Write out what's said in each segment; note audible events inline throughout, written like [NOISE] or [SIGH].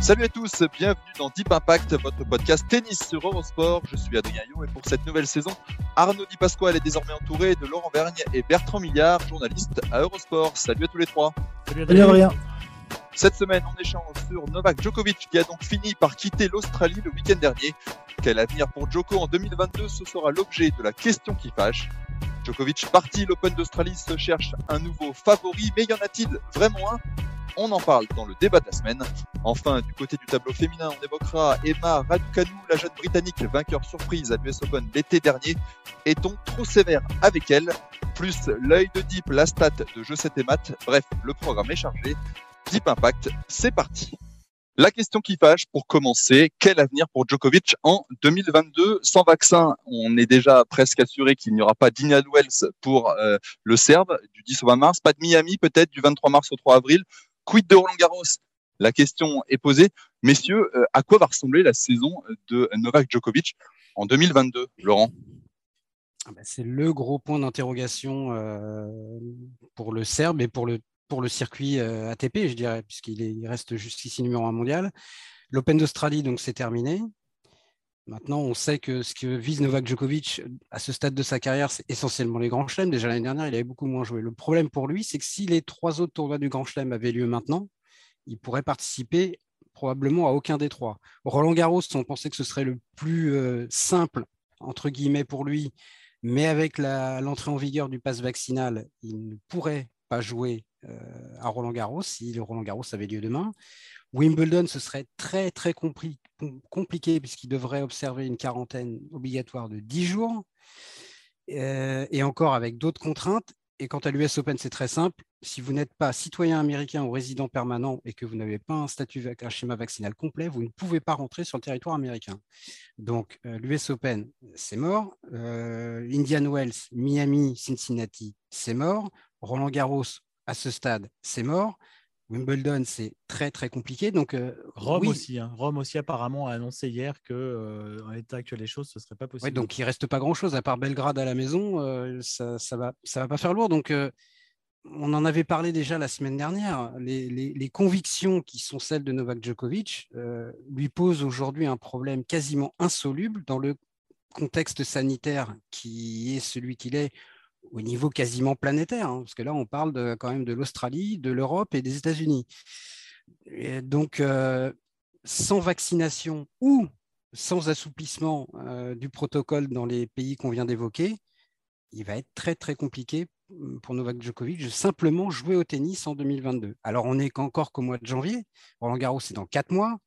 Salut à tous, bienvenue dans Deep Impact, votre podcast tennis sur Eurosport. Je suis Adrien Yo et pour cette nouvelle saison, Arnaud Di Pasquale est désormais entouré de Laurent Vergne et Bertrand Millard, journaliste à Eurosport. Salut à tous les trois. Salut Adrien. Cette semaine, on échange sur Novak Djokovic qui a donc fini par quitter l'Australie le week-end dernier. Quel avenir pour Djoko en 2022 Ce sera l'objet de la question qui fâche. Djokovic parti, l'Open d'Australie se cherche un nouveau favori, mais y en a-t-il vraiment un? On en parle dans le débat de la semaine. Enfin, du côté du tableau féminin, on évoquera Emma Raducanu, la jeune britannique vainqueur surprise à l'US Open l'été dernier. Est-on trop sévère avec elle? Plus l'œil de Deep, la stat de Je sais tes maths. Bref, le programme est chargé. Deep Impact, c'est parti. La question qui fâche pour commencer, quel avenir pour Djokovic en 2022 Sans vaccin, on est déjà presque assuré qu'il n'y aura pas d'Indian Wells pour euh, le Serbe du 10 au 20 mars, pas de Miami peut-être du 23 mars au 3 avril. Quid de Roland Garros? La question est posée. Messieurs, euh, à quoi va ressembler la saison de Novak Djokovic en 2022, Laurent? Ah bah, c'est le gros point d'interrogation euh, pour le Serbe et pour le circuit euh, ATP, je dirais, puisqu'il reste jusqu'ici numéro un mondial. L'Open d'Australie, donc, c'est terminé. Maintenant, on sait que ce que vise Novak Djokovic à ce stade de sa carrière, c'est essentiellement les grands chelems. Déjà l'année dernière, il avait beaucoup moins joué. Le problème pour lui, c'est que si les trois autres tournois du grand chelem avaient lieu maintenant, il pourrait participer probablement à aucun des trois. Roland Garros, on pensait que ce serait le plus euh, simple, entre guillemets, pour lui, mais avec l'entrée en vigueur du pass vaccinal, il ne pourrait pas jouer euh, à Roland Garros si le Roland Garros avait lieu demain. Wimbledon, ce serait très très compliqué puisqu'il devrait observer une quarantaine obligatoire de 10 jours euh, et encore avec d'autres contraintes. Et quant à l'US Open, c'est très simple. Si vous n'êtes pas citoyen américain ou résident permanent et que vous n'avez pas un statut un schéma vaccinal complet, vous ne pouvez pas rentrer sur le territoire américain. Donc, euh, l'US Open, c'est mort. Indian Wells, Miami, Cincinnati, c'est mort. Roland Garros, à ce stade, c'est mort. Wimbledon, c'est très très compliqué. Donc euh, Rome aussi, hein. Rome aussi apparemment a annoncé hier que euh, en l'état actuel des choses, ce serait pas possible. donc il reste pas grand chose à part Belgrade à la maison, euh, ça, ça va ça va pas faire lourd. Donc on en avait parlé déjà la semaine dernière. Les, les, convictions qui sont celles de Novak Djokovic lui posent aujourd'hui un problème quasiment insoluble dans le contexte sanitaire qui est celui qu'il est au niveau quasiment planétaire, hein, parce que là, on parle quand même de l'Australie, de l'Europe et des États-Unis. Donc, euh, sans vaccination ou sans assouplissement euh, du protocole dans les pays qu'on vient d'évoquer, il va être très, très compliqué hum, pour Novak Djokovic de simplement jouer au tennis en 2022. Alors, on n'est qu'encore qu'au mois de janvier. Roland Garros, c'est dans quatre mois.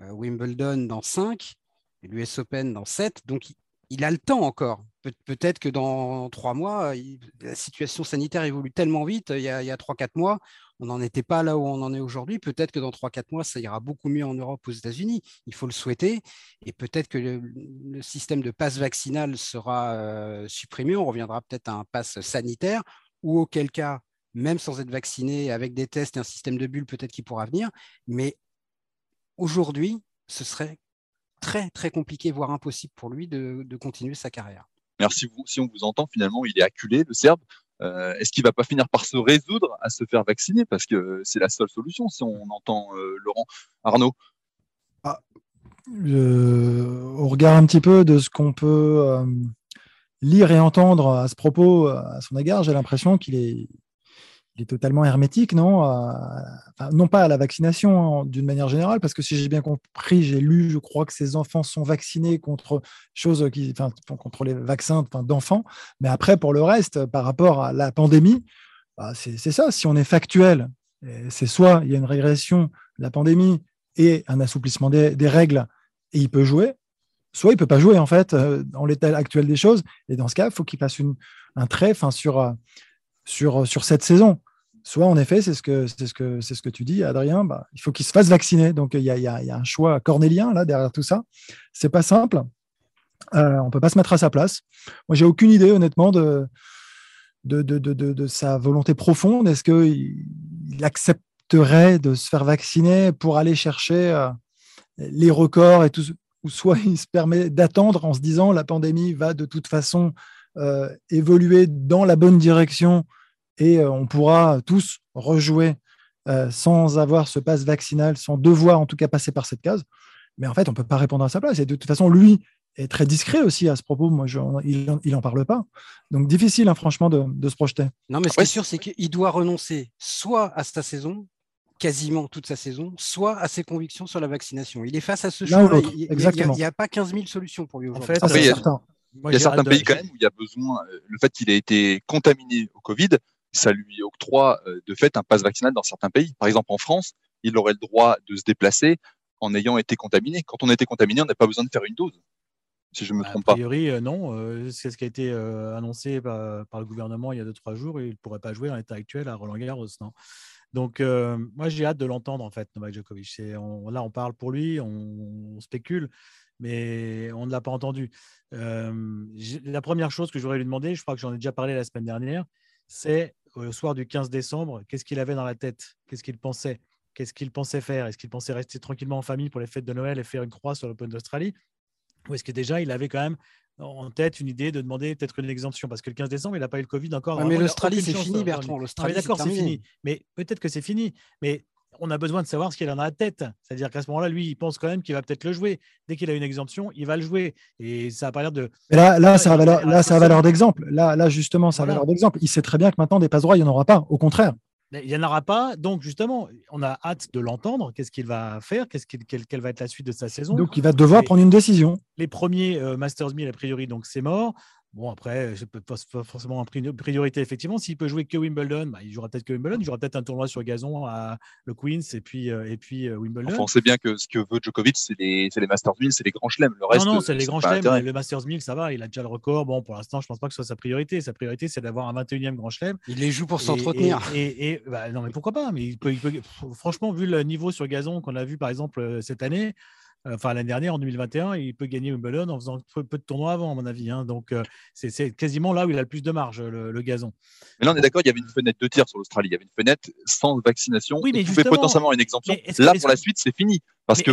Euh, Wimbledon, dans cinq. L'US Open, dans sept. Donc, il a le temps encore. peut-être que dans trois mois, la situation sanitaire évolue tellement vite. Il y a, trois, quatre mois, on n'en était pas là où on en est aujourd'hui. Peut-être que dans trois, quatre mois, ça ira beaucoup mieux en Europe, aux États-Unis. Il faut le souhaiter. Et peut-être que le, système de passe vaccinal sera euh, supprimé. On reviendra peut-être à un passe sanitaire, ou auquel cas, même sans être vacciné, avec des tests et un système de bulles, peut-être qu'il pourra venir. Mais aujourd'hui, ce serait très très compliqué, voire impossible pour lui de, continuer sa carrière. Merci vous. Si on vous entend, finalement, il est acculé, le Serbe. Euh, est-ce qu'il va pas finir par se résoudre à se faire vacciner? Parce que c'est la seule solution si on entend euh, Laurent Arnaud? Ah, Au regard un petit peu de ce qu'on peut euh, lire et entendre à ce propos, à son égard, j'ai l'impression qu'il est, il est totalement hermétique, non Non pas à la vaccination hein, d'une manière générale, parce que si j'ai bien compris, j'ai lu, je crois que ces enfants sont vaccinés contre choses contre les vaccins d'enfants. Mais après, pour le reste, par rapport à la pandémie, bah, c'est ça. Si on est factuel, c'est soit il y a une régression de la pandémie et un assouplissement des, règles et il peut jouer, soit il peut pas jouer en fait euh, dans l'état actuel des choses. Et dans ce cas, il faut qu'il fasse un trait sur, euh, sur, sur cette saison. Soit en effet, c'est ce que c'est ce que c'est ce que tu dis, Adrien. Bah, il faut qu'il se fasse vacciner. Donc il y a, y, y a, un choix cornélien là derrière tout ça. C'est pas simple. Euh, on peut pas se mettre à sa place. Moi, j'ai aucune idée honnêtement de de, de, de, sa volonté profonde. Est-ce qu'il il accepterait de se faire vacciner pour aller chercher euh, les records et tout, ou soit il se permet d'attendre en se disant la pandémie va de toute façon euh, évoluer dans la bonne direction et euh, on pourra tous rejouer euh, sans avoir ce passe vaccinal, sans devoir en tout cas passer par cette case. Mais en fait, on ne peut pas répondre à sa place. Et de toute façon, lui est très discret aussi à ce propos. Moi, je, il n'en parle pas. Donc, difficile, hein, franchement, de, de, se projeter. Non, mais ce qui est sûr, c'est qu'il doit renoncer soit à sa saison, quasiment toute sa saison, soit à ses convictions sur la vaccination. Il est face à ce choix. Il n'y a, a, pas 15 000 solutions pour lui aujourd'hui. En fait, il y a, il y a certains pays quand même où il y a besoin, euh, le fait qu'il ait été contaminé au Covid, ça lui octroie euh, de fait un passe vaccinal dans certains pays. Par exemple, en France, il aurait le droit de se déplacer en ayant été contaminé. Quand on a été contaminé, on n'a pas besoin de faire une dose. Si je ne me trompe pas. A priori, euh, non. c'est ce qui a été annoncé par, le gouvernement il y a 2-3 jours. il ne pourrait pas jouer dans l'état actuel à Roland Garros. Non. Donc, moi, j'ai hâte de l'entendre, en fait, Novak Djokovic. On, là, on parle pour lui, on, spécule, mais on ne l'a pas entendu. la première chose que je voudrais lui demander, je crois que j'en ai déjà parlé la semaine dernière, c'est au soir du 15 décembre, qu'est-ce qu'il avait dans la tête? Qu'est-ce qu'il pensait? Qu'est-ce qu'il pensait faire? Est-ce qu'il pensait rester tranquillement en famille pour les fêtes de Noël et faire une croix sur l'Open d'Australie? Ou est-ce que déjà, il avait quand même en tête une idée de demander peut-être une exemption? Parce que le 15 décembre, il n'a pas eu le Covid encore. mais l'Australie, c'est fini, Bertrand. L'Australie, d'accord, c'est fini. Mais peut-être que c'est fini. Mais on a besoin de savoir ce qu'il a dans la tête. C'est-à-dire qu'à ce moment-là, lui, il pense quand même qu'il va peut-être le jouer. Dès qu'il a une exemption, il va le jouer. Et ça n'a pas l'air de. là, là, ça a valeur, là, ça a valeur d'exemple. Là, là, justement, ça a valeur d'exemple. Il sait très bien que maintenant, des passe droits, il n'y en aura pas. Au contraire. Il n'y en aura pas. Donc, justement, on a hâte de l'entendre. Qu'est-ce qu'il va faire? Qu'est-ce quelle, va être la suite de sa saison? Donc, il va devoir prendre une décision. Les premiers euh, Masters 1000, a priori, donc c'est mort. Bon, après, je peux pas forcément en priorité, effectivement. S'il peut jouer que Wimbledon, bah, il jouera peut-être que Wimbledon. Il jouera peut-être un tournoi sur gazon à le Queens et puis, euh, et puis euh, Wimbledon. Enfin, on sait bien que ce que veut Djokovic, c'est les, les, Masters 1000, c'est les grands chelems. Le reste, non, non, c'est les grands chelems. Le Masters 1000, ça va. Il a déjà le record. Bon, pour l'instant, je pense pas que ce soit sa priorité. Sa priorité, c'est d'avoir un 21e grand chelem. Il les joue pour s'entretenir. Et, et, bah, non, mais pourquoi pas Mais il peut, il peut, franchement, vu le niveau sur gazon qu'on a vu, par exemple, euh, cette année, euh, enfin l'année dernière, en 2021, il peut gagner Wimbledon en faisant peu, de tournois avant, à mon avis. Hein. Donc, euh, c'est quasiment là où il a le plus de marge, le, gazon. Mais là, on est d'accord, il y avait une fenêtre de tir sur l'Australie. Il y avait une fenêtre sans vaccination. Oui, mais il pouvait potentiellement une exemption. Là, pour la suite, c'est fini. Parce que,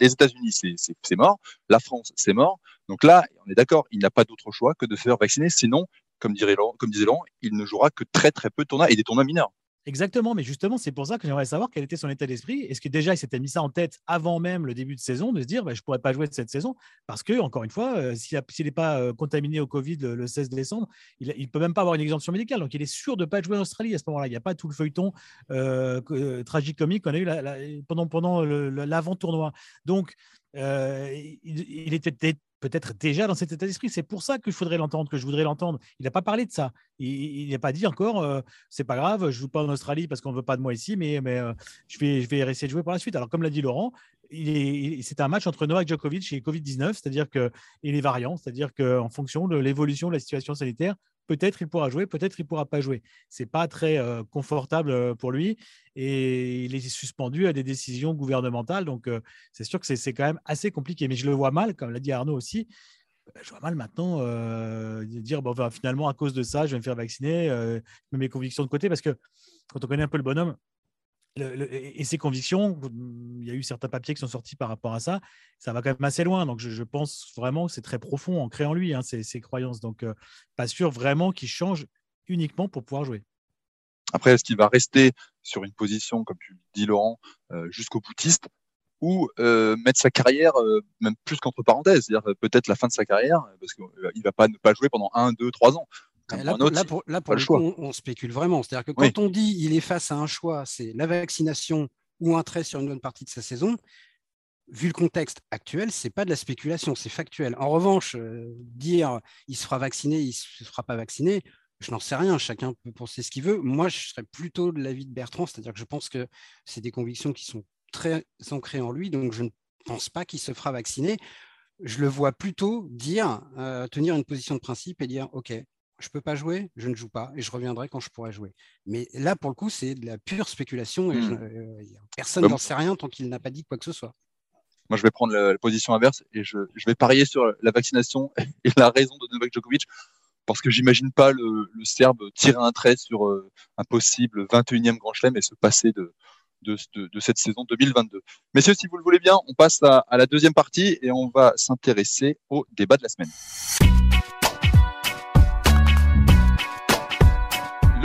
les, États-Unis, c'est mort. La France, c'est mort. Donc là, on est d'accord, il n'a pas d'autre choix que de se faire vacciner. Sinon, comme, dirait comme disait Laurent, il ne jouera que très très peu de tournois et des tournois mineurs. Exactement, mais justement, c'est pour ça que j'aimerais savoir quel était son état d'esprit. Est-ce que déjà il s'était mis ça en tête avant même le début de saison, de se dire bah, je ne pourrais pas jouer cette saison? Parce que, encore une fois, euh, s'il n'est pas euh, contaminé au Covid le, 16 décembre, il ne peut même pas avoir une exemption médicale. Donc il est sûr de ne pas jouer en Australie à ce moment-là. Il n'y a pas tout le feuilleton euh, euh tragique-comique qu'on a eu pendant, pendant l'avant-tournoi. Donc, il, était peut-être déjà dans cet état d'esprit. C'est pour ça qu'il faudrait l'entendre, que je voudrais l'entendre. Il n'a pas parlé de ça. Il n'a pas dit encore, euh, c'est pas grave, je joue pas en Australie parce qu'on ne veut pas de moi ici, mais, euh, je, vais, je essayer de jouer pour la suite. Alors, comme l'a dit Laurent, c'est un match entre Novak Djokovic et Covid-19, c'est-à-dire qu'il est variant, c'est-à-dire qu'en fonction de l'évolution de la situation sanitaire, peut-être il pourra jouer, peut-être il pourra pas jouer. Ce n'est pas très euh, confortable euh, pour lui et il est suspendu à des décisions gouvernementales. Donc, euh, c'est sûr que c'est quand même assez compliqué. Mais je le vois mal, comme l'a dit Arnaud aussi. Je vois mal maintenant de dire bon, finalement, à cause de ça, je vais me faire vacciner, je mets mes convictions de côté parce que quand on connaît un peu le bonhomme, et ses convictions, il y a eu certains papiers qui sont sortis par rapport à ça, ça va quand même assez loin. Donc, je, pense vraiment que c'est très profond ancré en lui, hein, ces, croyances. Donc, euh, pas sûr vraiment qu'il change uniquement pour pouvoir jouer. Après, est-ce qu'il va rester sur une position, comme tu dis, Laurent, euh, jusqu'au boutiste ou euh, mettre sa carrière même plus qu'entre parenthèses, c'est-à-dire peut-être la fin de sa carrière, parce qu'il ne va pas ne pas jouer pendant un, deux, trois ans. Là, pour, là, pour, le coup, on, spécule vraiment. C'est-à-dire que quand on dit il est face à un choix, c'est la vaccination ou un trait sur une bonne partie de sa saison, vu le contexte actuel, c'est pas de la spéculation, c'est factuel. En revanche, euh, dire il se fera vacciner, il se fera pas vacciner, je n'en sais rien. Chacun peut penser ce qu'il veut. Moi, je serais plutôt de l'avis de Bertrand, c'est-à-dire que je pense que c'est des convictions qui sont très ancrées en lui, donc je ne pense pas qu'il se fera vacciner. Je le vois plutôt dire, euh, tenir une position de principe et dire, OK, je ne peux pas jouer, je ne joue pas et je reviendrai quand je pourrai jouer. Mais là, pour le coup, c'est de la pure spéculation et Hmm. euh, personne Bah, n'en sait rien tant qu'il n'a pas dit quoi que ce soit. Moi, je vais prendre la, la position inverse et je, je vais parier sur la vaccination [LAUGHS] et la raison de Novak Djokovic parce que j'imagine pas le, le Serbe tirer un trait sur euh, un possible 21e Grand Chelem et se passer de, de, de- de cette saison 2022. Messieurs, si vous le voulez bien, on passe à, à la deuxième partie et on va s'intéresser au débat de la semaine.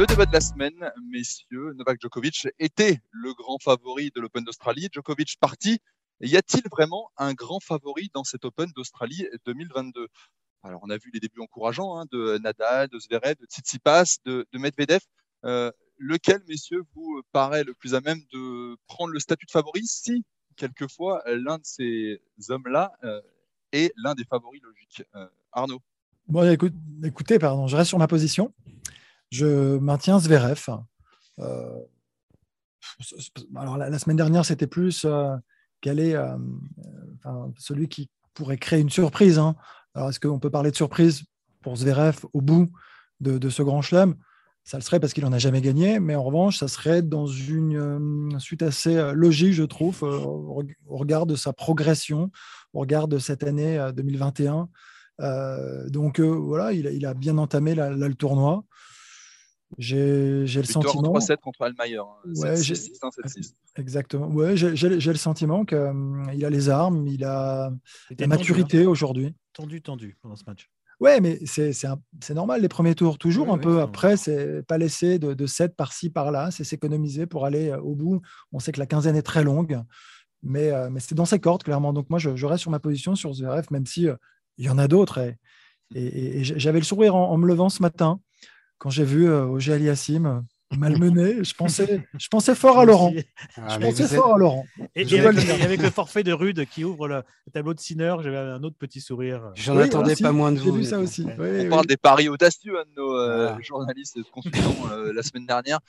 Le débat de la semaine, messieurs, Novak Djokovic était le grand favori de l'Open d'Australie. Djokovic parti. Y a-t-il vraiment un grand favori dans cet Open d'Australie 2022 Alors, on a vu les débuts encourageants hein, de Nadal, de Zverev, de Tsitsipas, de, de Medvedev. Euh, lequel, messieurs, vous paraît le plus à même de prendre le statut de favori si, quelquefois, l'un de ces hommes-là euh, est l'un des favoris logiques Euh, Arnaud? Bon, écoute- écoutez, pardon, je reste sur ma position. Je maintiens Zverev. Euh, alors, la, semaine dernière, c'était plus euh, quel est euh, celui qui pourrait créer une surprise. hein. Est-ce qu'on peut parler de surprise pour Zverev au bout de, ce grand chelem? Ça le serait parce qu'il n'en a jamais gagné, mais en revanche, ça serait dans une suite assez logique, je trouve, au reg- au regard de sa progression, au regard de cette année euh, 2021. Euh, donc voilà, il a, bien entamé le tournoi. J'ai j'ai le sentiment. en 3-7 contre Almayer. hein. Ouais, 7-6, j'ai- 6-1, 7-6. Exactement. Ouais, j'ai le sentiment qu'il a les armes, il a la maturité hein. aujourd'hui. Tendu, tendu pendant ce match. Ouais, mais c'est c'est un- c'est normal, les premiers tours, toujours Oui, un oui, peu. Après, c'est pas laisser de, de 7 par-ci, par-là, c'est s'économiser pour aller euh, au bout. On sait que la quinzaine est très longue, mais, euh, mais c'est dans ses cordes, clairement. Donc moi, je, je reste sur ma position sur Zverev, même si euh, il y en a d'autres. Et, et- et- et j'avais le sourire en, en me levant ce matin, quand j'ai vu euh, Auger Aliassime euh, [LAUGHS] malmené. Je pensais, je pensais fort à Laurent. Ah, Je mais pensais êtes- fort à Laurent. Et, avec, le dire. et avec [LAUGHS] le forfait de Rude qui ouvre le, le tableau de Sinner, j'avais un autre petit sourire. J'en Oui, attendais aussi, pas moins de J'ai vous. vu ça aussi. Oui, On oui. parle des paris audacieux hein, de nos euh, Voilà. journalistes consultants euh, la semaine dernière.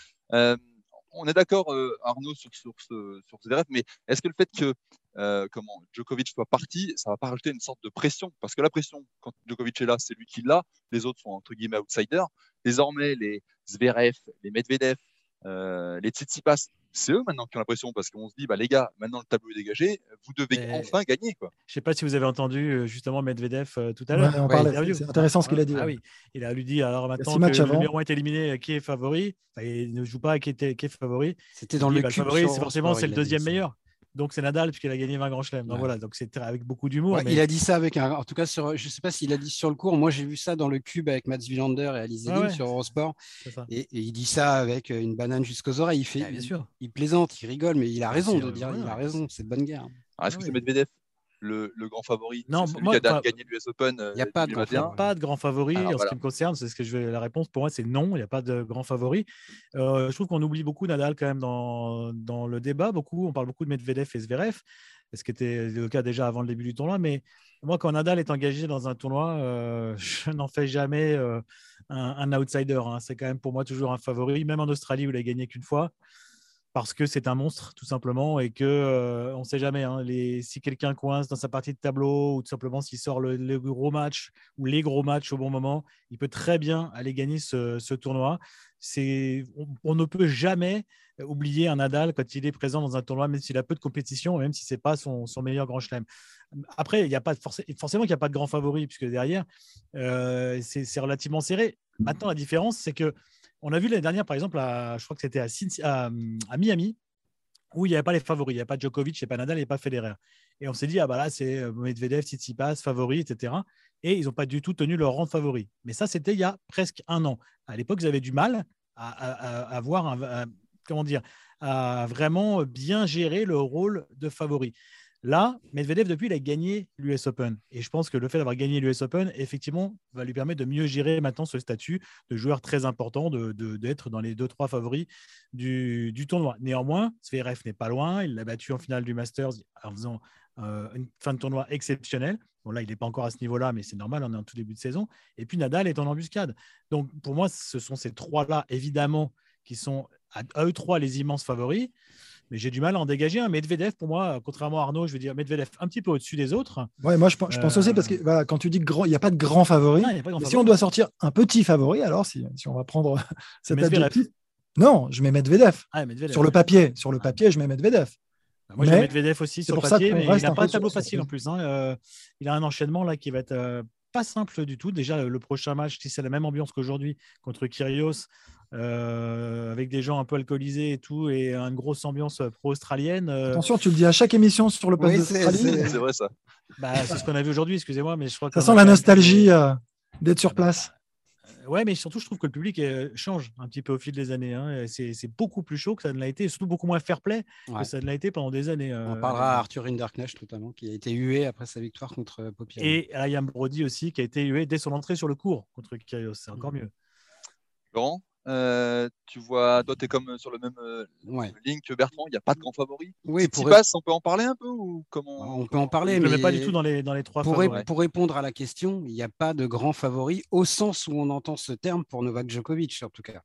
On est d'accord, euh, Arnaud, sur, sur ce sur Zverev, mais est-ce que le fait que euh, comment Djokovic soit parti, ça va pas rajouter une sorte de pression? Parce que la pression, quand Djokovic est là, c'est lui qui l'a. Les autres sont entre guillemets outsiders. Désormais, les Zverev, les Medvedev, euh, les Tsitsipas, c'est eux maintenant qui ont la pression parce qu'on se dit, bah les gars, maintenant le tableau est dégagé, vous devez enfin gagner quoi. Je ne sais pas si vous avez entendu euh, justement Medvedev euh, tout à l'heure. Ouais, c'est intéressant ce qu'il a dit. Ah ouais. oui, il a lui dit alors maintenant que matchs le numéro 1 est éliminé, qui est favori? Enfin, Il ne joue pas qui, était, qui est favori. C'était dans dit, le bah, cube. favori, c'est forcément c'est le deuxième ça. meilleur. Donc c'est Nadal puisqu'il a gagné 20 grands chelems. Donc Ouais. voilà, donc c'est avec beaucoup d'humour. Ouais, mais- Il a dit ça avec un. En tout cas, sur, je ne sais pas s'il a dit sur le cours. Moi, j'ai vu ça dans le cube avec Mats Wilander et Alice Ah ouais. sur Eurosport. Et, et il dit ça avec une banane jusqu'aux oreilles. Il, fait, Ah, bien il, sûr. il plaisante, il rigole, mais il a raison sûr, de dire. Il a raison. C'est de bonne guerre. Alors, Est-ce Ah que c'est Medvedev? Le, le grand favori Non, celui moi, qui a enfin, gagné l'US Open il y a euh, pas de grand 2021. favori. Pas de grand favori Alors, en voilà. ce qui me concerne. C'est ce que je vais. La réponse pour moi, c'est non. Il n'y a pas de grand favori. Euh, je trouve qu'on oublie beaucoup Nadal quand même dans, dans le débat. Beaucoup, on parle beaucoup de Medvedev et Zverev, ce qui était le cas déjà avant le début du tournoi. Mais moi, quand Nadal est engagé dans un tournoi, euh, [LAUGHS] je n'en fais jamais euh, un, un outsider. hein. C'est quand même pour moi toujours un favori, même en Australie où il a gagné qu'une fois. Parce que c'est un monstre, tout simplement, et que euh, on ne sait jamais. hein, si quelqu'un coince dans sa partie de tableau, ou tout simplement s'il sort le, gros match ou les gros matchs au bon moment, il peut très bien aller gagner ce, tournoi. On, ne peut jamais oublier un Nadal quand il est présent dans un tournoi, même s'il a peu de compétition, même si c'est pas son, meilleur grand chelem. Après, il y a pas forcément qu'il n'y a pas de grand favori, puisque derrière, euh, c'est relativement serré. Maintenant, la différence, c'est que on a vu l'année dernière, par exemple, je crois que c'était à, Miami, où il n'y avait pas les favoris. Il n'y avait pas Djokovic, il n'y avait pas Nadal, il n'y avait pas Federer. Et on s'est dit, ah bah là, c'est euh, Medvedev, Tsitsipas, favori, etc. Et ils n'ont pas du tout tenu leur rang de favori. Mais ça, c'était il y a presque un an. À l'époque, ils avaient du mal à, avoir comment dire, vraiment bien gérer le rôle de favori. Là, Medvedev, depuis, il a gagné l'US Open. Et je pense que le fait d'avoir gagné l'US Open, effectivement, va lui permettre de mieux gérer maintenant ce statut de joueur très important, d'être de, d'être dans les deux, trois favoris du, du tournoi. Néanmoins, Zverev n'est pas loin. Il l'a battu en finale du Masters en faisant euh, une fin de tournoi exceptionnelle. Bon, là, il n'est pas encore à ce niveau-là, mais c'est normal, on est en tout début de saison. Et puis Nadal est en embuscade. Donc, pour moi, ce sont ces trois-là, évidemment, qui sont à eux trois les immenses favoris. Mais j'ai du mal à en dégager un. Medvedev, pour moi, contrairement à Arnaud, je veux dire Medvedev un petit peu au-dessus des autres. Ouais, moi je, pense aussi parce que voilà, quand tu dis qu'il n'y a pas de grand favori, si on doit sortir un petit favori, alors si, si on va prendre [LAUGHS] cet adjectif, non, je mets Medvedev. Ah, sur le papier, sur le ah. papier, je mets Medvedev. Bah, moi, je mets Medvedev aussi sur le papier, mais il n'a pas un tableau facile en plus. Hein. Euh, il a un enchaînement là qui va être euh, pas simple du tout. Déjà, le prochain match, si c'est la même ambiance qu'aujourd'hui contre Kyrgios, euh, avec des gens un peu alcoolisés et tout, et une grosse ambiance pro-australienne. Attention, tu le dis à chaque émission sur le oui, C'est vrai ça. Bah, c'est ce qu'on a vu aujourd'hui, excusez-moi, mais je crois que. Ça sent la nostalgie d'être sur place. Ouais, mais surtout, je trouve que le public euh, change un petit peu au fil des années. Hein. C'est beaucoup plus chaud que ça ne l'a été, surtout beaucoup moins fair-play que ça ne l'a été pendant des années. On euh, parlera à Arthur Hinderknecht notamment, qui a été hué après sa victoire contre euh, Popier. Et à Ian Brody aussi, qui a été hué dès son entrée sur le cours contre Kyrgios. C'est encore mmh. mieux. Laurent? Euh, tu vois, toi, tu es comme euh, sur le même euh, ligne que Bertrand, il n'y a pas de grand favori. Oui, pour passe, on peut en parler un peu ou comment On peut en parler, mais pas du tout dans les, dans les trois pour, pour répondre à la question, il n'y a pas de grand favori au sens où on entend ce terme pour Novak Djokovic, en tout cas.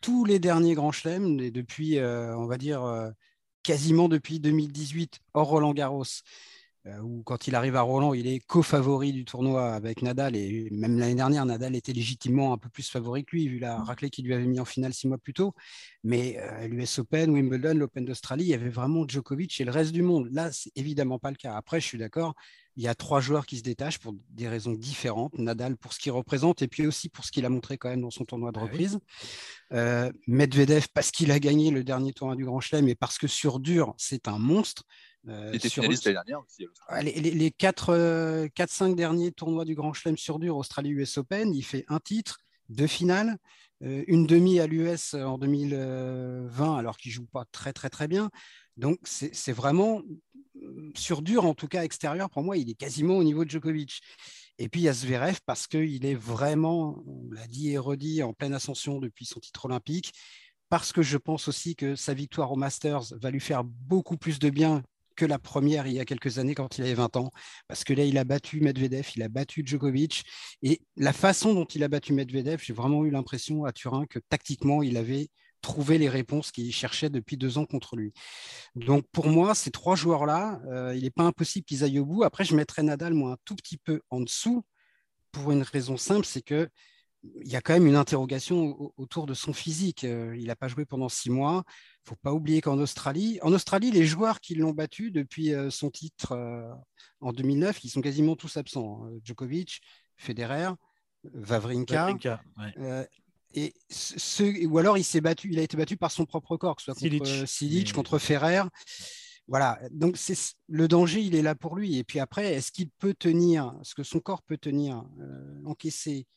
tous les derniers grands chelems, depuis, on va dire, quasiment depuis 2018, hors Roland Garros, euh, où quand il arrive à Roland, il est co-favori du tournoi avec Nadal. Et même l'année dernière, Nadal était légitimement un peu plus favori que lui, vu la raclée qu'il lui avait mis en finale six mois plus tôt. Mais euh, l'US Open, Wimbledon, l'Open d'Australie, il y avait vraiment Djokovic et le reste du monde. Là, c'est évidemment pas le cas. Après, je suis d'accord, il y a trois joueurs qui se détachent pour des raisons différentes. Nadal pour ce qu'il représente et puis aussi pour ce qu'il a montré quand même dans son tournoi de ah reprise. Euh, Medvedev parce qu'il a gagné le dernier tournoi du Grand Chelem et parce que sur dur, c'est un monstre. Euh, il était finaliste l'année dernière aussi. Les, 4-5 euh, derniers tournois du Grand Chelem sur dur, Australie-US Open, il fait un titre, deux finales, euh, une demi à l'US en 2020, alors qu'il joue pas très très très bien. Donc c'est vraiment sur dur, en tout cas extérieur, pour moi, il est quasiment au niveau de Djokovic. Et puis il y a Zverev parce qu'il est vraiment, on l'a dit et redit, en pleine ascension depuis son titre olympique. Parce que je pense aussi que sa victoire au Masters va lui faire beaucoup plus de bien que la première il y a quelques années quand il avait 20 ans, parce que là, il a battu Medvedev, il a battu Djokovic, et la façon dont il a battu Medvedev, j'ai vraiment eu l'impression à Turin que tactiquement, il avait trouvé les réponses qu'il cherchait depuis deux ans contre lui. Donc pour moi, ces trois joueurs-là, euh, il n'est pas impossible qu'ils aillent au bout. Après, je mettrais Nadal, moi, un tout petit peu en dessous, pour une raison simple, c'est que il y a quand même une interrogation autour de son physique. Euh, il n'a pas joué pendant six mois. Il ne faut pas oublier qu'en Australie, en Australie, les joueurs qui l'ont battu depuis euh, son titre euh, en 2009, ils sont quasiment tous absents. Hein. Djokovic, Federer, Vavrinka. et ou alors il s'est battu, il a été battu par son propre corps, que ce soit contre Silic, contre Ferrer. Voilà, donc c'est le danger, il est là pour lui. Et puis après, est-ce qu'il peut tenir, ce que son corps peut tenir, encaisser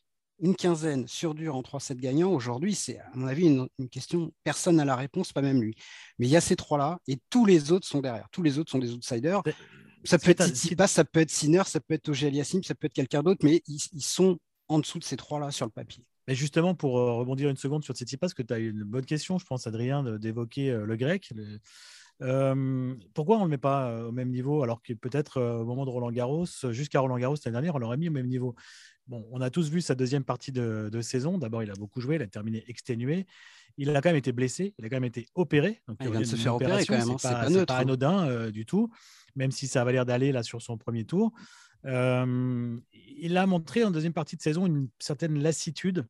une quinzaine sur dur en 3-7 gagnants, aujourd'hui, c'est à mon avis une, question, personne n'a la réponse, pas même lui. Mais il y a ces trois-là et tous les autres sont derrière. Tous les autres sont des outsiders. Ça peut être Tsitsipas, ça peut être Sinner, ça peut être Ogé Yassim, ça peut être quelqu'un d'autre, mais ils, sont en dessous de ces trois-là sur le papier. Mais justement, pour euh, rebondir une seconde sur Tsitsipas, parce que tu as une bonne question, je pense, Adrien, d'évoquer euh, le grec. Euh, pourquoi on ne le met pas au même niveau alors que peut-être au moment de Roland Garros, jusqu'à Roland Garros l'année dernière, on l'aurait mis au même niveau? Bon, on a tous vu sa deuxième partie de, saison. D'abord, il a beaucoup joué, il a terminé exténué. Il a quand même été blessé, il a quand même été opéré. Donc, il vient de se faire opérer quand même. Hein, c'est pas, pas, hein. anodin euh, du tout, même si ça va l'air d'aller là sur son premier tour. Euh, il a montré en deuxième partie de saison une certaine lassitude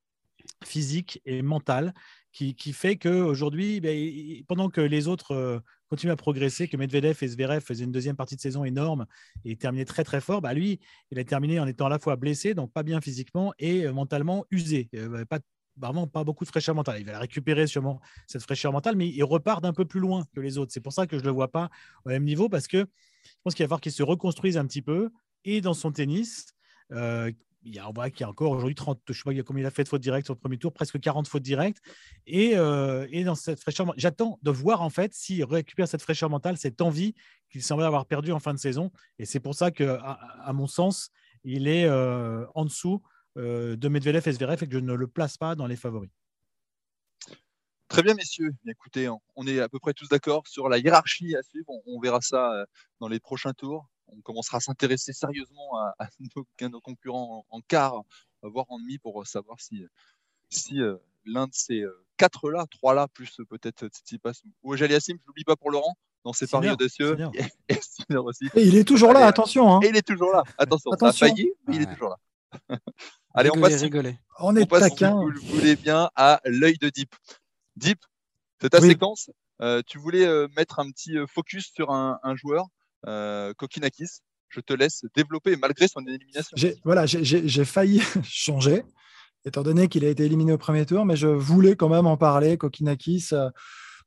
physique et mentale qui, fait qu'aujourd'hui, ben, pendant que les autres euh, continuent à progresser, que Medvedev et Zverev faisaient une deuxième partie de saison énorme et terminaient très très fort, bah, lui, il a terminé en étant à la fois blessé, donc pas bien physiquement, et euh, mentalement usé. Euh, pas, vraiment pas beaucoup de fraîcheur mentale. Il va récupérer sûrement cette fraîcheur mentale, mais il repart d'un peu plus loin que les autres. C'est pour ça que je ne le vois pas au même niveau, parce que je pense qu'il va falloir qu'il se reconstruise un petit peu, et dans son tennis, il y a, on voit qu'il y a encore aujourd'hui 30, je sais pas combien il a fait de fautes directes sur le premier tour, presque 40 fautes directes. Et, euh, et dans cette fraîcheur, j'attends de voir en fait s'il récupère cette fraîcheur mentale, cette envie qu'il semblait avoir perdu en fin de saison. Et c'est pour ça que, à, mon sens, il est euh, en dessous euh, de Medvedev et Zverev et que je ne le place pas dans les favoris. Très bien, messieurs. Écoutez, on est à peu près tous d'accord sur la hiérarchie à suivre. on verra ça dans les prochains tours on commencera à s'intéresser sérieusement à, [LAUGHS] nos, concurrents en, quart, voire en demi, pour savoir si, si euh, l'un de ces euh, quatre là, trois là, plus peut-être Tsitsipas ou Ojaliasim, je l'oublie pas pour Laurent, dans ses paris audacieux. Et, [LAUGHS] aussi. et il est toujours là, attention. Hein. Et il est toujours là, attention, attention. ça a failli, mais il est toujours là. [LAUGHS] Allez, on passe, on est on passe si vous le voulez bien, à l'œil de Deep. Deep, c'est ta séquence. Euh, tu voulais euh, mettre un petit focus sur un, un joueur, Kokinakis. Je te laisse développer malgré son élimination. Voilà, j'ai failli [LAUGHS] changer étant donné qu'il a été éliminé au premier tour, mais je voulais quand même en parler, Kokinakis. Euh,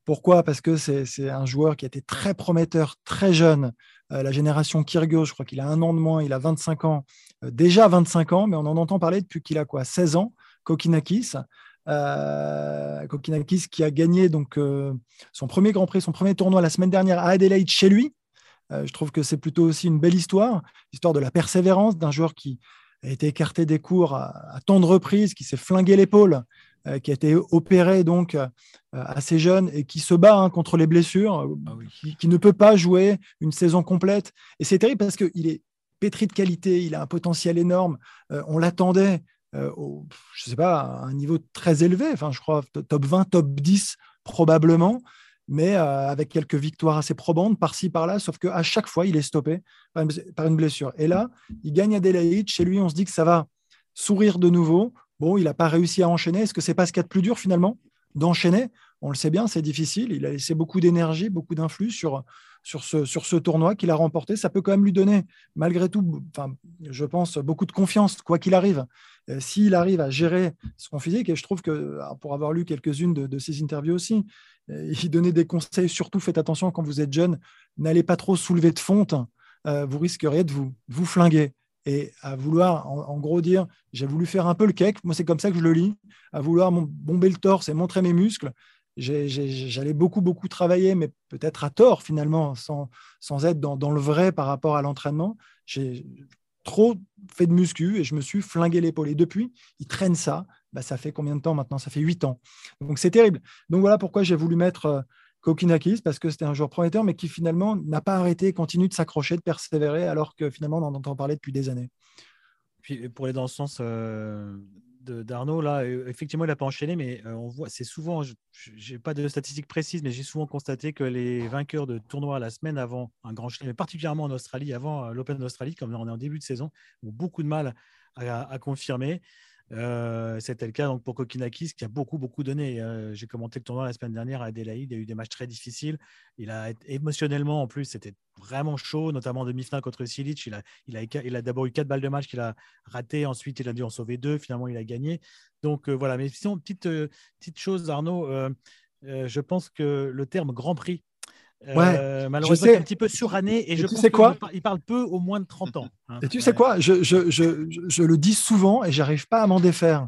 pourquoi? Parce que c'est un joueur qui a été très prometteur, très jeune. Euh, la génération Kyrgios, je crois qu'il a un an de moins, il a 25 ans, euh, déjà 25 ans, mais on en entend parler depuis qu'il a quoi 16 ans, Kokinakis. Kokinakis qui a gagné donc son premier Grand Prix, son premier tournoi la semaine dernière à Adelaide chez lui. Je trouve que c'est plutôt aussi une belle histoire, histoire de la persévérance d'un joueur qui, a été écarté des cours à, tant de reprises, qui s'est flingué l'épaule, euh, qui a été opéré donc euh, assez jeune et qui se bat hein, contre les blessures, ah qui, ne peut pas jouer une saison complète. Et c'est terrible parce qu'il est pétri de qualité, il a un potentiel énorme. Euh, on l'attendait, au, je sais pas, à un niveau très élevé, enfin je crois top 20, top 10 probablement mais euh, avec quelques victoires assez probantes par-ci, par-là, sauf qu'à chaque fois, il est stoppé par une, blessure. Et là, il gagne à Adelaide. Chez lui, on se dit que ça va sourire de nouveau. Bon, il n'a pas réussi à enchaîner. Est-ce que c'est pas ce qu'il y a de plus dur finalement d'enchaîner? On le sait bien, c'est difficile. Il a laissé beaucoup d'énergie, beaucoup d'influx sur, ce, tournoi qu'il a remporté. Ça peut quand même lui donner, malgré tout, je pense, beaucoup de confiance, quoi qu'il arrive. Euh, s'il arrive à gérer son physique, et je trouve que, pour avoir lu quelques-unes de, ses interviews aussi, euh, il donnait des conseils, surtout faites attention quand vous êtes jeune, n'allez pas trop soulever de fonte, euh, vous risqueriez de vous, vous flinguer. Et à vouloir, en, gros, dire j'ai voulu faire un peu le cake, moi c'est comme ça que je le lis, à vouloir bomber le torse et montrer mes muscles, j'allais beaucoup, beaucoup travailler, mais peut-être à tort finalement, sans, sans être dans, dans, le vrai par rapport à l'entraînement. J'ai trop fait de muscu et je me suis flingué l'épaule. Et depuis, il traîne ça bah, ça fait combien de temps maintenant? Ça fait huit ans. Donc c'est terrible. Donc voilà pourquoi j'ai voulu mettre euh, Kokinakis, parce que c'était un joueur prometteur, mais qui finalement n'a pas arrêté, continue de s'accrocher, de persévérer, alors que finalement on en entend parler depuis des années. Puis pour aller dans le sens euh, d'Arnaud, là, euh, effectivement, il n'a pas enchaîné, mais on voit, c'est souvent, je n'ai pas de statistiques précises, mais j'ai souvent constaté que les vainqueurs de tournois la semaine avant un grand chelem, particulièrement en Australie, avant l'Open d'Australie, comme on est en début de saison, ont beaucoup de mal à confirmer. Euh, c'était le cas donc, pour Kokinakis qui a beaucoup, beaucoup donné. Euh, j'ai commenté le tournoi la semaine dernière à Adelaide. Il a eu des matchs très difficiles. Il a émotionnellement, en plus, c'était vraiment chaud, notamment en demi-finale contre Silic. Il a, il a, il a d'abord eu quatre balles de match qu'il a raté. Ensuite, il a dû en sauver deux. Finalement, il a gagné. Donc euh, voilà. Mais sinon, petite, petite chose, Arnaud. je pense que le terme Grand Prix Ouais, euh, malheureusement, il est un petit peu suranné et, je tu sais quoi il parle peu au moins de 30 ans. Hein. Et tu sais quoi je, je, je, je, le dis souvent et j'arrive pas à m'en défaire.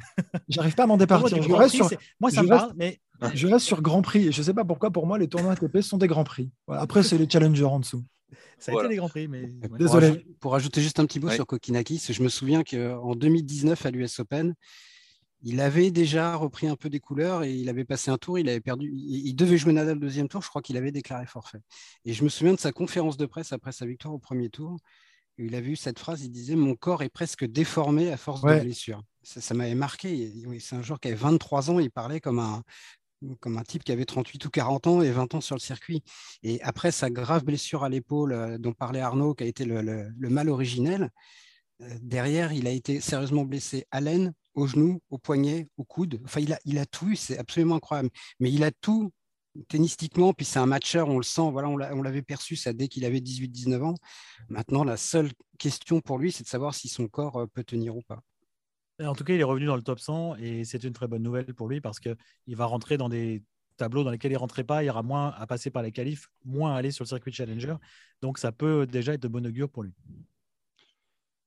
J'arrive pas à m'en départir. Moi, je reste sur, moi, ça me parle, mais je reste sur Grand Prix. Et je sais pas pourquoi, pour moi, les tournois ATP sont des Grands Prix. Après, c'est les challengers en dessous. Ça a été des Grands Prix, mais désolé. Pour, ajouter juste un petit mot sur Kokinakis, je me souviens qu'en 2019 à l'US Open, il avait déjà repris un peu des couleurs et il avait passé un tour, il avait perdu, il devait jouer Nadal le deuxième tour, je crois qu'il avait déclaré forfait. Et je me souviens de sa conférence de presse après sa victoire au premier tour, il avait eu cette phrase, il disait Mon corps est presque déformé à force de blessures. Ça, m'avait marqué. C'est un joueur qui avait 23 ans, il parlait comme un, comme un type qui avait 38 ou 40 ans et 20 ans sur le circuit. Et après sa grave blessure à l'épaule euh, dont parlait Arnaud, qui a été le, mal originel, euh, derrière, il a été sérieusement blessé à l'aine, au genou, au poignet, au coude. Enfin, il a, il a tout, c'est absolument incroyable. Mais il a tout tennistiquement, puis c'est un matcheur, on le sent, voilà, on l'avait perçu ça dès qu'il avait 18-19 ans. Maintenant, la seule question pour lui, c'est de savoir si son corps euh, peut tenir ou pas. En tout cas, il est revenu dans le top 100 et c'est une très bonne nouvelle pour lui parce qu'il va rentrer dans des tableaux dans lesquels il ne rentrait pas. Il y aura moins à passer par les qualifs, moins à aller sur le circuit Challenger. Donc, ça peut déjà être de bon augure pour lui.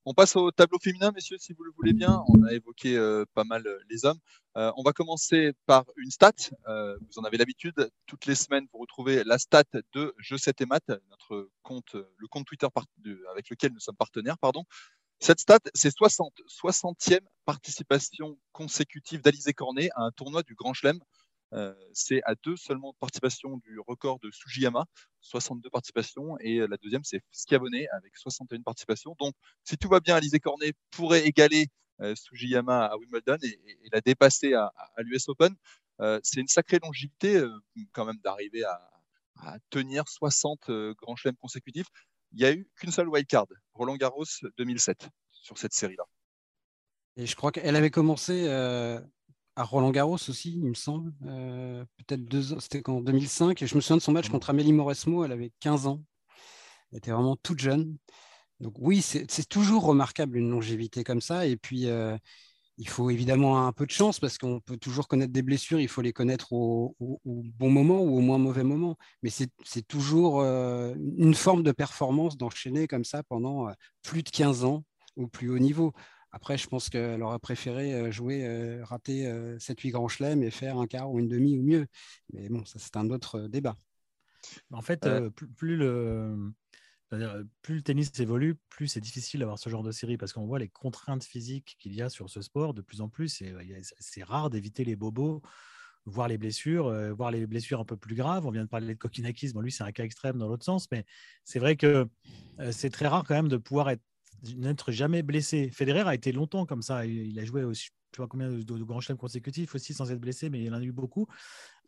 On passe au tableau féminin, messieurs, si vous le voulez bien. On a évoqué euh, pas mal euh, les hommes. Euh, on va commencer par une stat. vous en avez l'habitude. Toutes les semaines, vous retrouvez la stat de Je sais et maths, notre compte, le compte Twitter avec lequel nous sommes partenaires. Pardon. Cette stat, c'est 60, 60e participation consécutive d'Alizé Cornet à un tournoi du Grand Chelem. Euh, c'est à deux seulement de participation du record de Sugiyama, 62 participations, et la deuxième c'est Schiavone avec 61 participations. Donc, si tout va bien, Alizé Cornet pourrait égaler euh, Sugiyama à Wimbledon et, la dépasser à, l'US Open. c'est une sacrée longévité quand même d'arriver à, à, tenir 60 grands chelems consécutifs. Il n'y a eu qu'une seule wildcard, Roland Garros 2007, sur cette série-là. Et je crois qu'elle avait commencé à Roland Garros aussi, il me semble. Peut-être deux ans, c'était en 2005. Et je me souviens de son match mmh. contre Amélie Mauresmo, elle avait 15 ans. Elle était vraiment toute jeune. Donc oui, c'est toujours remarquable une longévité comme ça. Et puis, euh, il faut évidemment un peu de chance parce qu'on peut toujours connaître des blessures, il faut les connaître au, bon moment ou au moins mauvais moment. Mais c'est toujours euh, une forme de performance d'enchaîner comme ça pendant euh, plus de 15 ans au plus haut niveau. Après, je pense qu'elle aurait préféré jouer, rater 7-8 grands chelems et faire un quart ou une demi ou mieux. Mais bon, ça c'est un autre débat. En fait, plus le euh, plus le tennis évolue, plus c'est difficile d'avoir ce genre de série parce qu'on voit les contraintes physiques qu'il y a sur ce sport de plus en plus. C'est rare d'éviter les bobos, voir les blessures, euh, voir les blessures un peu plus graves. On vient de parler de Kokinakis, lui c'est un cas extrême dans l'autre sens, mais c'est vrai que euh, c'est très rare quand même de pouvoir n'être jamais blessé. Federer a été longtemps comme ça. Il, a joué aussi, je sais pas combien de, de grands chelems consécutifs aussi sans être blessé, mais il en a eu beaucoup.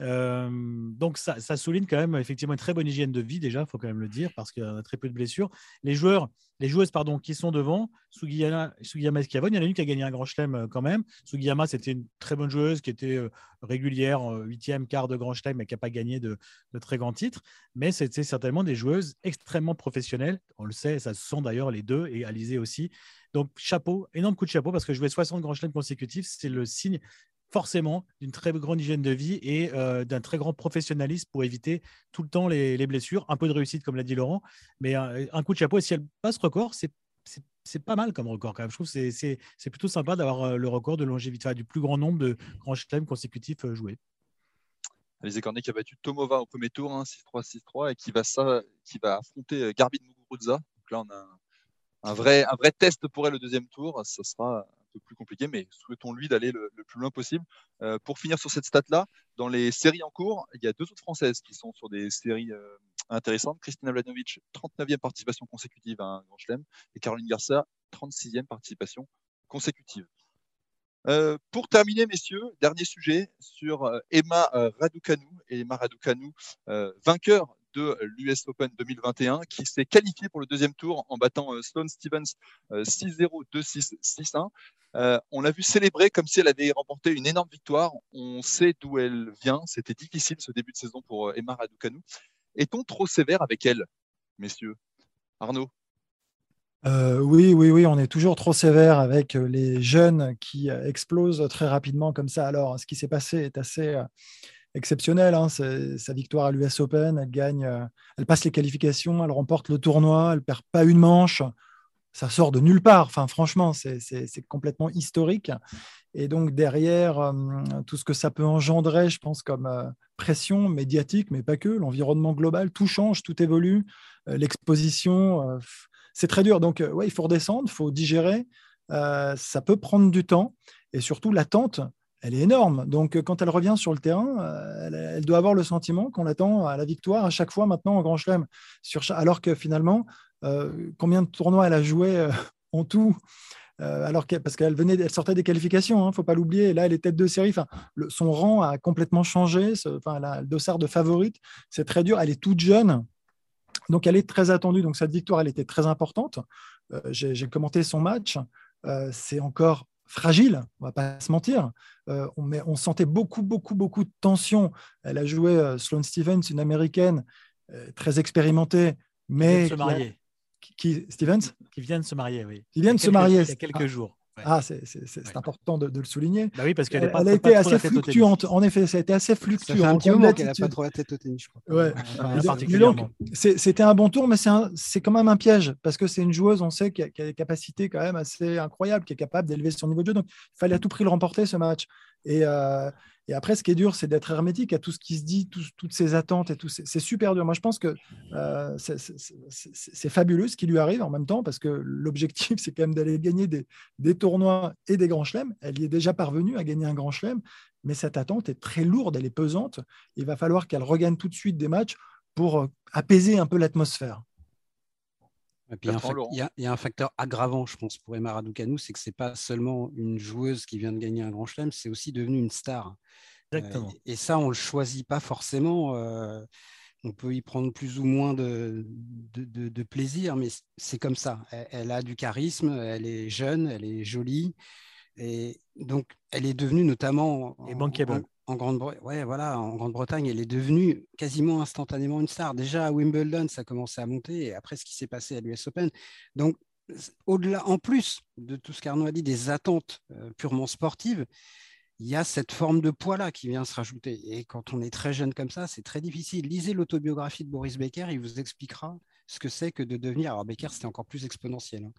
Euh, donc ça, souligne quand même effectivement une très bonne hygiène de vie déjà, il faut quand même le dire, parce qu'il y a très peu de blessures. Les joueurs, les joueuses pardon, qui sont devant, Sugiyama, Sugiyama et il y en a une qui a gagné un grand chelem euh, quand même. Sugiyama, c'était une très bonne joueuse qui était euh, régulière, huitième, quart de grand chelem, mais qui n'a pas gagné de, très grands titres. Mais c'était certainement des joueuses extrêmement professionnelles. On le sait, ça se sent d'ailleurs les deux, et Alizé aussi. Donc chapeau, énorme coup de chapeau, parce que jouer 60 grands chelems consécutifs, c'est le signe forcément d'une très grande hygiène de vie et euh, d'un très grand professionnalisme pour éviter tout le temps les, blessures. Un peu de réussite, comme l'a dit Laurent, mais un, coup de chapeau. Et si elle passe record, c'est pas mal comme record quand même. Je trouve que c'est plutôt sympa d'avoir euh, le record de longévité, du plus grand nombre de grands chelems consécutifs euh, joués. Alizé Cornet qui a battu Tomova au premier tour, 6-3, 6-3, et qui va, affronter Garbine Muguruza. Donc là, on a un, vrai, un vrai test pour elle le deuxième tour. Ça sera plus compliqué, mais souhaitons-lui d'aller le, plus loin possible. Euh, pour finir sur cette stat-là, dans les séries en cours, il y a deux autres Françaises qui sont sur des séries euh, intéressantes. Christina Mladenovic, 39e participation consécutive à un Grand Chelem, et Caroline Garcia, 36e participation consécutive. Euh, pour terminer, messieurs, dernier sujet sur Emma Raducanu. Emma Raducanu, vainqueur de l'US Open 2021 qui s'est qualifié pour le deuxième tour en battant euh, Sloane Stevens 6-0, 2-6, 6-1. on l'a vu célébrer comme si elle avait remporté une énorme victoire. On sait d'où elle vient. C'était difficile ce début de saison pour euh, Emma Raducanu. Est-on trop sévère avec elle, messieurs? Arnaud? Euh, oui, oui, oui, on est toujours trop sévère avec les jeunes qui explosent très rapidement comme ça. Alors, ce qui s'est passé est assez exceptionnelle. Hein. Sa victoire à l'US Open, elle gagne, euh, elle passe les qualifications, elle remporte le tournoi, elle perd pas une manche. Ça sort de nulle part. Enfin, franchement, c'est complètement historique. Et donc derrière, euh, tout ce que ça peut engendrer, je pense, comme euh, pression médiatique, mais pas que, l'environnement global, tout change, tout évolue, l'exposition, c'est très dur. Donc, ouais, il faut redescendre, il faut digérer. ça peut prendre du temps et surtout l'attente elle est énorme. Donc, euh, quand elle revient sur le terrain, euh, elle, doit avoir le sentiment qu'on attend à la victoire à chaque fois maintenant en Grand Chelem. Alors que finalement, euh, combien de tournois elle a joué en tout alors parce qu'elle venait, elle sortait des qualifications, il hein, ne faut pas l'oublier. Là, elle est tête de série. Son rang a complètement changé. enfin, elle a le dossard de favorite. C'est très dur. Elle est toute jeune. Donc, elle est très attendue. Donc, cette victoire, elle était très importante. J'ai commenté son match. c'est encore fragile, on va pas se mentir. Euh, on, on, sentait beaucoup, beaucoup, beaucoup de tension. Elle a joué euh, Sloane Stevens, une américaine euh, très expérimentée, mais qui, se marier. Qui, Stevens? Qui vient de se marier, oui. Qui vient de se marier. Il y a quelques jours. Ah, c'est important de, le souligner. Bah oui, parce qu'elle elle a été assez fluctuante. En effet, ça a été assez fluctuant. Ça fait un petit moment qu'elle n'a pas trop la tête au tennis, je crois. Ouais. C'était un bon tour, mais c'est quand même un piège parce que c'est une joueuse, on sait, qui a, qui a, des capacités quand même assez incroyables, qui est capable d'élever son niveau de jeu. Donc, il fallait à tout prix le remporter ce match. Et, euh, et après, ce qui est dur, c'est d'être hermétique à tout ce qui se dit, toutes ces attentes et tout. C'est super dur. Moi, je pense que euh, c'est fabuleux ce qui lui arrive en même temps, parce que l'objectif, c'est quand même d'aller gagner des, tournois et des grands chelems. Elle y est déjà parvenue à gagner un grand chelem, mais cette attente est très lourde, elle est pesante. Il va falloir qu'elle regagne tout de suite des matchs pour euh, apaiser un peu l'atmosphère. Il, y a, un facteur aggravant, je pense, pour Emma Raducanu, c'est que ce n'est pas seulement une joueuse qui vient de gagner un grand chelem, c'est aussi devenu une star. Exactement. et ça, on ne le choisit pas forcément. on peut y prendre plus ou moins de, de, plaisir, mais c'est comme ça. Elle, a du charisme, elle est jeune, elle est jolie. Et donc, elle est devenue notamment et bankable en Grande-Bretagne, ouais, voilà, en Grande-Bretagne, elle est devenue quasiment instantanément une star. Déjà à Wimbledon, ça a commencé à monter, et après ce qui s'est passé à l'US Open. Donc, au-delà, en plus de tout ce qu'Arnaud a dit, des attentes euh, purement sportives, il y a cette forme de poids-là qui vient se rajouter. Et quand on est très jeune comme ça, c'est très difficile. Lisez l'autobiographie de Boris Becker, il vous expliquera ce que c'est que de devenir. Alors, Becker, c'était encore plus exponentiel. Hein,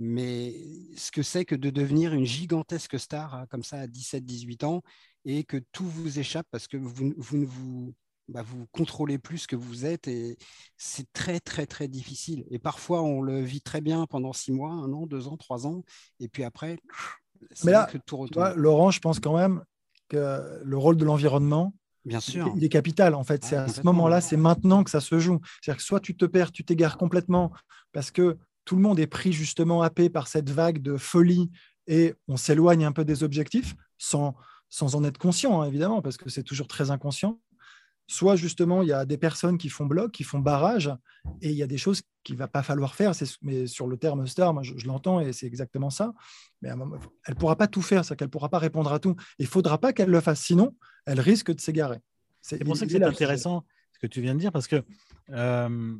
mais ce que c'est que de devenir une gigantesque star hein, comme ça à 17-18 ans et que tout vous échappe parce que vous, ne vous, bah, vous contrôlez plus ce que vous êtes et c'est très très très difficile. Et parfois on le vit très bien pendant six mois, un an, deux ans, trois ans, et puis après, Mais là, que tout Laurent, je pense quand même que le rôle de l'environnement, Bien sûr. Il est capital, en fait. c'est à ce moment-là, c'est maintenant que ça se joue. C'est-à-dire que soit tu te perds, tu t'égares complètement parce que tout le monde est pris justement happé par cette vague de folie et on s'éloigne un peu des objectifs sans, sans en être conscient, hein, évidemment, parce que c'est toujours très inconscient. Soit justement, il y a des personnes qui font bloc, qui font barrage, et il y a des choses qu'il ne va pas falloir faire. Mais sur le terme star, moi, je, l'entends et c'est exactement ça. Mais elle ne pourra pas tout faire, c'est qu'elle ne pourra pas répondre à tout. Il ne faudra pas qu'elle le fasse, sinon, elle risque de s'égarer. C'est pour ça que c'est intéressant ce que tu viens de dire, parce que euh,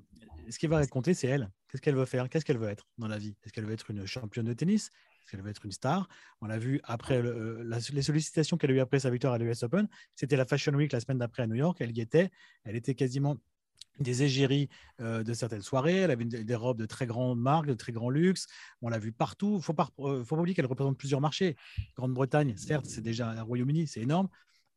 ce qui va compter, c'est elle. Qu'est-ce qu'elle veut faire? Qu'est-ce qu'elle veut être dans la vie? Est-ce qu'elle veut être une championne de tennis? Qu'elle veut être une star On l'a vu après euh, les sollicitations qu'elle a eues après sa victoire à l'US Open. C'était la Fashion Week la semaine d'après à New York. Elle y était. Elle était quasiment des égéries euh, de certaines soirées. Elle avait des robes de très grandes marques, de très grand luxe. On l'a vu partout. Il ne euh, faut pas oublier qu'elle représente plusieurs marchés. Grande-Bretagne, certes, c'est déjà un Royaume-Uni, c'est énorme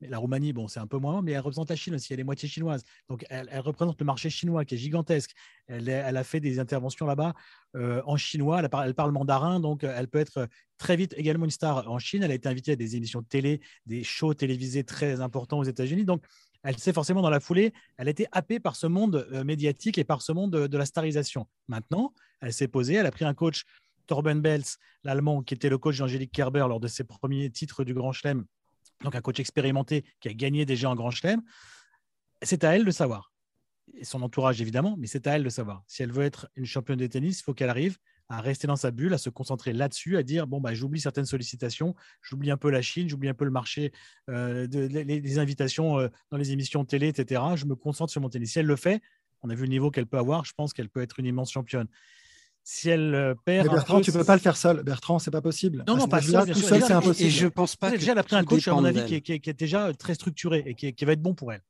la Roumanie, bon, c'est un peu moins, mais elle représente la Chine aussi, elle est moitié chinoise. Donc, elle, représente le marché chinois qui est gigantesque. Elle, a fait des interventions là-bas euh, en chinois, elle, parle mandarin, donc euh, elle peut être très vite également une star en Chine. Elle a été invitée à des émissions de télé, des shows télévisés très importants aux États-Unis. Donc, elle sait forcément dans la foulée, elle a été happée par ce monde euh, médiatique et par ce monde de, la starisation. Maintenant, elle s'est posée, elle a pris un coach, Torben Belz, l'allemand, qui était le coach d'Angélique Kerber lors de ses premiers titres du Grand Chelem donc un coach expérimenté qui a gagné déjà un grand chelem, c'est à elle de savoir. Et son entourage, évidemment, mais c'est à elle de savoir. Si elle veut être une championne de tennis, il faut qu'elle arrive à rester dans sa bulle, à se concentrer là-dessus, à dire bon bah j'oublie certaines sollicitations, j'oublie un peu la Chine, j'oublie un peu le marché euh, des invitations euh, dans les émissions télé, etc. Je me concentre sur mon tennis. Si elle le fait, on a vu le niveau qu'elle peut avoir, je pense qu'elle peut être une immense championne si elle euh, perd. Mais Bertrand, tu ne peux pas le faire seul. Bertrand, c'est pas possible. Non, non, pas seul. Tout seul, c'est impossible. Et je pense pas. Déjà, elle a pris un coach, à mon avis, qui est, déjà très structuré et qui, va être bon pour elle.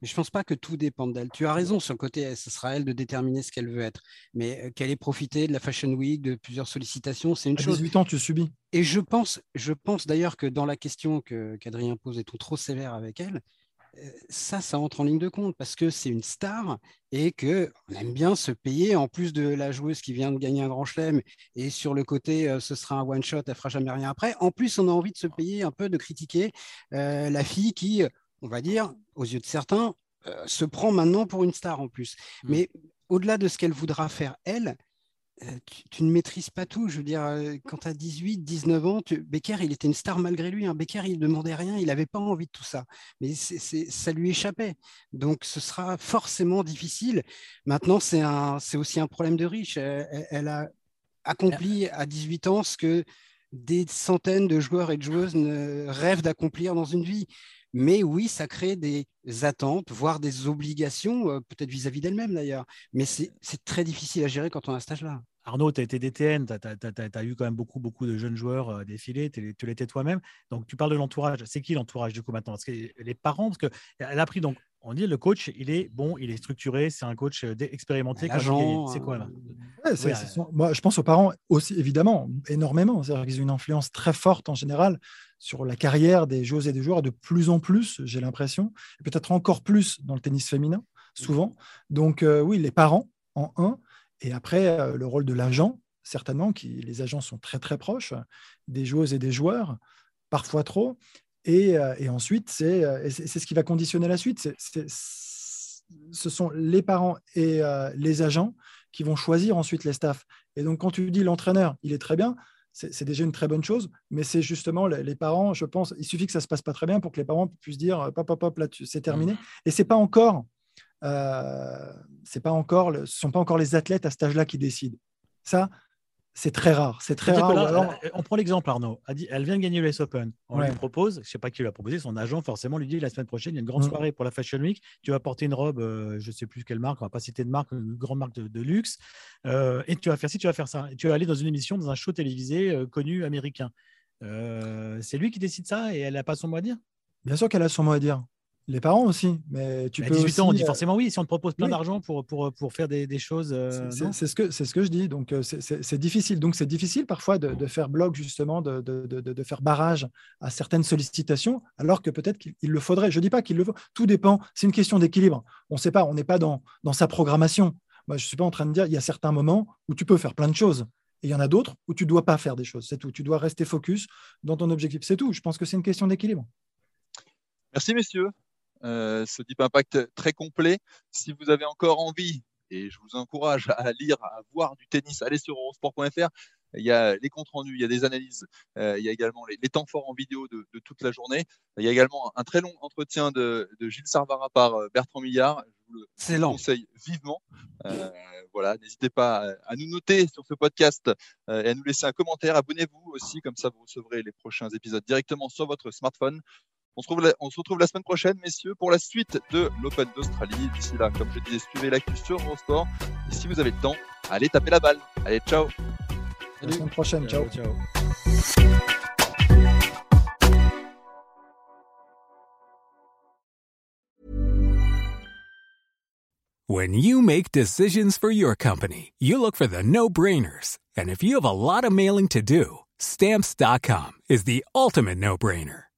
Mais je ne pense pas que tout dépende d'elle. Tu as raison sur le côté, ce sera elle de déterminer ce qu'elle veut être. Mais euh, qu'elle ait profité de la Fashion Week, de plusieurs sollicitations, c'est une à chose. 18 ans, tu subis. Et je pense, je pense d'ailleurs que dans la question qu'Adrien pose, est-on trop sévère avec elle ça, ça entre en ligne de compte parce que c'est une star et que on aime bien se payer en plus de la joueuse qui vient de gagner un grand chelem et sur le côté euh, ce sera un one shot, elle fera jamais rien après. En plus, on a envie de se payer un peu de critiquer euh, la fille qui, on va dire, aux yeux de certains, euh, se prend maintenant pour une star en plus. Mmh. Mais au-delà de ce qu'elle voudra faire elle, euh, tu, ne maîtrises pas tout. Je veux dire, euh, quand tu as 18, 19 ans, Becker, il était une star malgré lui. Hein. Becker, il ne demandait rien, il n'avait pas envie de tout ça. Mais ça lui échappait. Donc, ce sera forcément difficile. Maintenant, c'est aussi un problème de riche. Elle, a accompli à 18 ans ce que des centaines de joueurs et de joueuses rêvent d'accomplir dans une vie. Mais oui, ça crée des attentes, voire des obligations, euh, peut-être vis-à-vis d'elle-même d'ailleurs. Mais c'est très difficile à gérer quand on a un stage-là. Arnaud, tu as été DTN, tu as, eu quand même beaucoup, beaucoup de jeunes joueurs euh, défiler, tu l'étais toi-même. Donc, tu parles de l'entourage. C'est qui l'entourage du coup maintenant? Parce que les parents, parce qu'elle a pris donc on dit le coach, il est bon, il est structuré, c'est un coach euh, expérimenté. C'est quoi là? Moi, Je pense aux parents aussi, évidemment, énormément. C'est-à-dire qu'ils ont une influence très forte en général sur la carrière des joueuses et des joueurs de plus en plus, j'ai l'impression, et peut-être encore plus dans le tennis féminin, souvent. Donc euh, oui, les parents en un, et après euh, le rôle de l'agent, certainement, qui les agents sont très très proches des joueuses et des joueurs, parfois trop. Euh, et, ensuite, c'est ce qui va conditionner la suite. ce sont les parents et les agents qui vont choisir ensuite les staffs. Et donc, quand tu dis l'entraîneur, il est très bien, c'est déjà une très bonne chose. Mais c'est justement les, parents, je pense, il suffit que ça se passe pas très bien pour que les parents puissent dire pop, pop, pop, là, c'est terminé. Et c'est pas encore, euh, pas encore, ce sont pas encore les athlètes à cet âge-là qui décident. Ça, c'est très rare. C'est très rare. On prend l'exemple, Arnaud. Elle vient de gagner l'US Open. On lui propose, je ne sais pas qui lui a proposé, son agent forcément lui dit la semaine prochaine, il y a une grande mm. soirée pour la Fashion Week. Tu vas porter une robe, euh, je ne sais plus quelle marque, on ne va pas citer de marque, une grande marque de, luxe. Euh, et tu vas faire ci, tu vas faire ça. Et tu vas aller dans une émission, dans un show télévisé euh, connu américain. c'est lui qui décide ça et elle n'a pas son mot à dire? Bien sûr qu'elle a son mot à dire. Les parents aussi, mais tu à peux 18 ans, on dit euh, forcément oui. Si on te propose plein d'argent pour, pour, pour, faire des, des choses. Euh, c'est ce, que, ce que je dis. Donc, euh, c'est difficile. Donc, c'est difficile parfois de, de, faire bloc, justement, de, de, de, faire barrage à certaines sollicitations, alors que peut-être qu'il le faudrait. Je ne dis pas qu'il le faut. Tout dépend. C'est une question d'équilibre. On ne sait pas. On n'est pas dans, dans sa programmation. Moi, je ne suis pas en train de dire il y a certains moments où tu peux faire plein de choses. Et il y en a d'autres où tu ne dois pas faire des choses. C'est tout. Tu dois rester focus dans ton objectif. C'est tout. Je pense que c'est une question d'équilibre. Merci, messieurs. Euh, ce Deep Impact très complet. Si vous avez encore envie, et je vous encourage à lire, à voir du tennis, allez sur eurosport.fr. Il y a les comptes rendus, il y a des analyses, euh, il y a également les, temps forts en vidéo de, toute la journée. Il y a également un très long entretien de, Gilles Sarvara par euh, Bertrand Millard. Je vous le conseille vivement. voilà, n'hésitez pas à nous noter sur ce podcast et à nous laisser un commentaire. Abonnez-vous aussi, comme ça vous recevrez les prochains épisodes directement sur votre smartphone. On se, retrouve la, semaine prochaine, messieurs, pour la suite de l'Open d'Australie. D'ici là, comme je disais, suivez l'actu sur Eurosport. Et si vous avez le temps, allez taper la balle. Allez, ciao. À la semaine prochaine. ciao. ciao. When you make decisions for your company, you look for the no-brainers. And if you have a lot of mailing to do, stamps.com is the ultimate no-brainer.